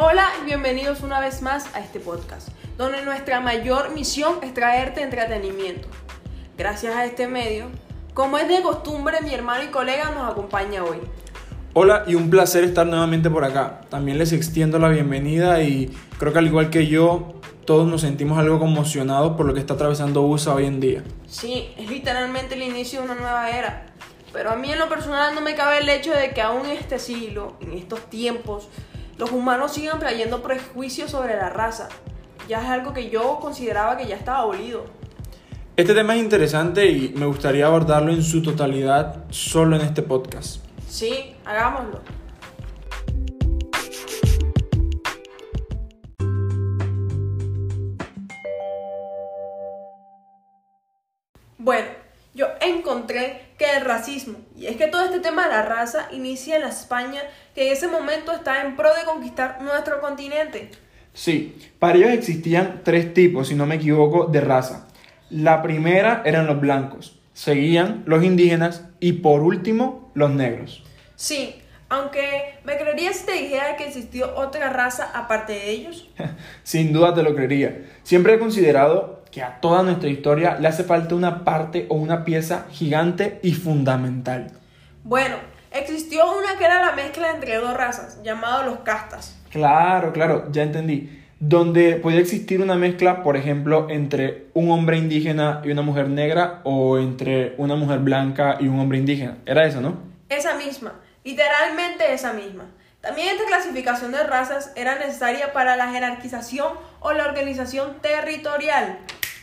Hola y bienvenidos una vez más a este podcast, donde nuestra mayor misión es traerte entretenimiento. Gracias a este medio, como es de costumbre, mi hermano y colega nos acompaña hoy. Hola y un placer estar nuevamente por acá. También les extiendo la bienvenida y creo que al igual que yo, todos nos sentimos algo conmocionados por lo que está atravesando USA hoy en día. Sí, es literalmente el inicio de una nueva era. Pero a mí en lo personal no me cabe el hecho de que aún en este siglo, en estos tiempos, los humanos sigan trayendo prejuicios sobre la raza. Ya es algo que yo consideraba que ya estaba abolido. Este tema es interesante y me gustaría abordarlo en su totalidad solo en este podcast. Sí, hagámoslo. Bueno, yo encontré que el racismo, y es que todo este tema de la raza inicia en la España, que en ese momento está en pro de conquistar nuestro continente. Sí, para ellos existían tres tipos, si no me equivoco, de raza. La primera eran los blancos, seguían los indígenas y por último los negros. Sí, aunque me creería si te dijera que existió otra raza aparte de ellos. Sin duda te lo creería. Siempre he considerado que a toda nuestra historia le hace falta una parte o una pieza gigante y fundamental. Bueno, existió una que era la mezcla entre dos razas, llamado los castas. Claro, claro, ya entendí. Donde podía existir una mezcla, por ejemplo, entre un hombre indígena y una mujer negra o entre una mujer blanca y un hombre indígena. Era eso, ¿no? Esa misma, literalmente esa misma. También esta clasificación de razas era necesaria para la jerarquización o la organización territorial.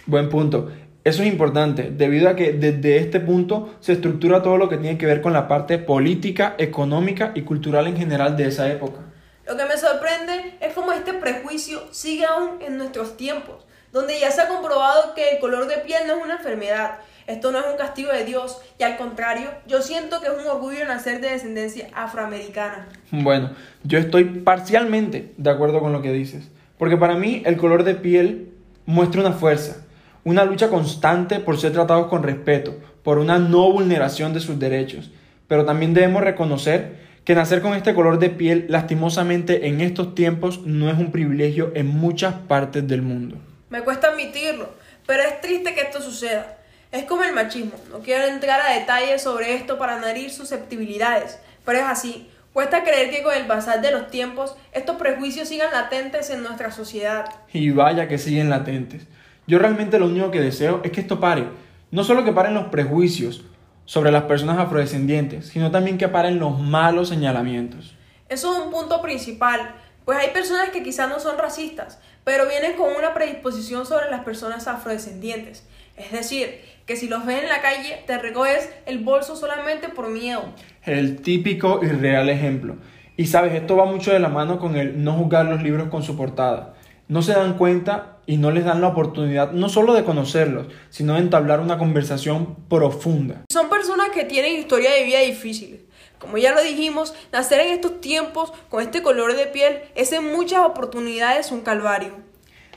Buen punto. Eso es importante, debido a que desde este punto se estructura todo lo que tiene que ver con la parte política, económica y cultural en general de esa época. Lo que me sorprende es cómo este prejuicio sigue aún en nuestros tiempos, donde ya se ha comprobado que el color de piel no es una enfermedad, esto no es un castigo de Dios, y al contrario, yo siento que es un orgullo nacer de descendencia afroamericana. Bueno, yo estoy parcialmente de acuerdo con lo que dices, porque para mí el color de piel muestra una fuerza, una lucha constante por ser tratados con respeto, por una no vulneración de sus derechos. Pero también debemos reconocer que nacer con este color de piel lastimosamente en estos tiempos no es un privilegio en muchas partes del mundo. Me cuesta admitirlo, pero es triste que esto suceda. Es como el machismo, no quiero entrar a detalles sobre esto para no herir susceptibilidades, pero es así. Cuesta creer que con el pasar de los tiempos estos prejuicios sigan latentes en nuestra sociedad. Y vaya que siguen latentes. Yo realmente lo único que deseo es que esto pare. No solo que paren los prejuicios sobre las personas afrodescendientes, sino también que paren los malos señalamientos. Eso es un punto principal, pues hay personas que quizás no son racistas, pero vienen con una predisposición sobre las personas afrodescendientes. Es decir, que si los ven en la calle te recoges el bolso solamente por miedo. El típico y real ejemplo. Y sabes, esto va mucho de la mano con el no juzgar los libros con su portada. No se dan cuenta y no les dan la oportunidad no solo de conocerlos, sino de entablar una conversación profunda. Son personas que tienen historia de vida difíciles. Como ya lo dijimos, nacer en estos tiempos con este color de piel es en muchas oportunidades un calvario.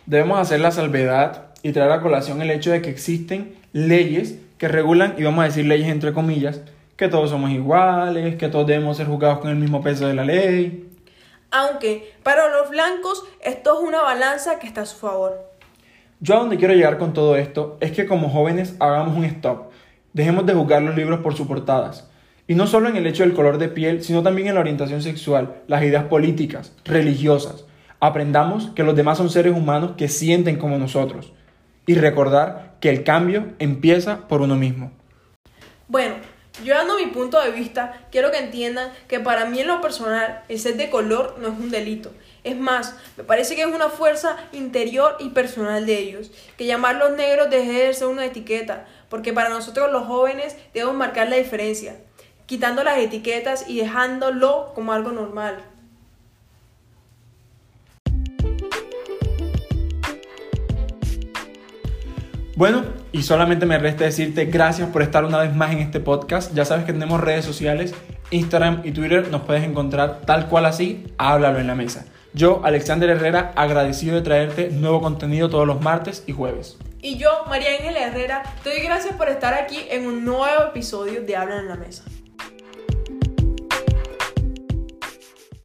Debemos hacer la salvedad y traer a colación el hecho de que existen leyes que regulan, y vamos a decir leyes entre comillas, que todos somos iguales, que todos debemos ser juzgados con el mismo peso de la ley, aunque para los blancos esto es una balanza que está a su favor. Yo a donde quiero llegar con todo esto es que como jóvenes hagamos un stop. Dejemos de juzgar los libros por sus portadas. Y no solo en el hecho del color de piel, sino también en la orientación sexual, las ideas políticas, religiosas. Aprendamos que los demás son seres humanos que sienten como nosotros. Y recordar que el cambio empieza por uno mismo. Bueno, yo dando mi punto de vista, quiero que entiendan que para mí en lo personal el ser de color no es un delito. Es más, me parece que es una fuerza interior y personal de ellos. Que llamarlos negros deje de ser una etiqueta, porque para nosotros los jóvenes debemos marcar la diferencia, quitando las etiquetas y dejándolo como algo normal. Bueno, y solamente me resta decirte gracias por estar una vez más en este podcast. Ya sabes que tenemos redes sociales, Instagram y Twitter. Nos puedes encontrar tal cual así, háblalo en la mesa. Yo, Alexander Herrera, agradecido de traerte nuevo contenido todos los martes y jueves. Y yo, María Ángel Herrera, te doy gracias por estar aquí en un nuevo episodio de Habla en la Mesa.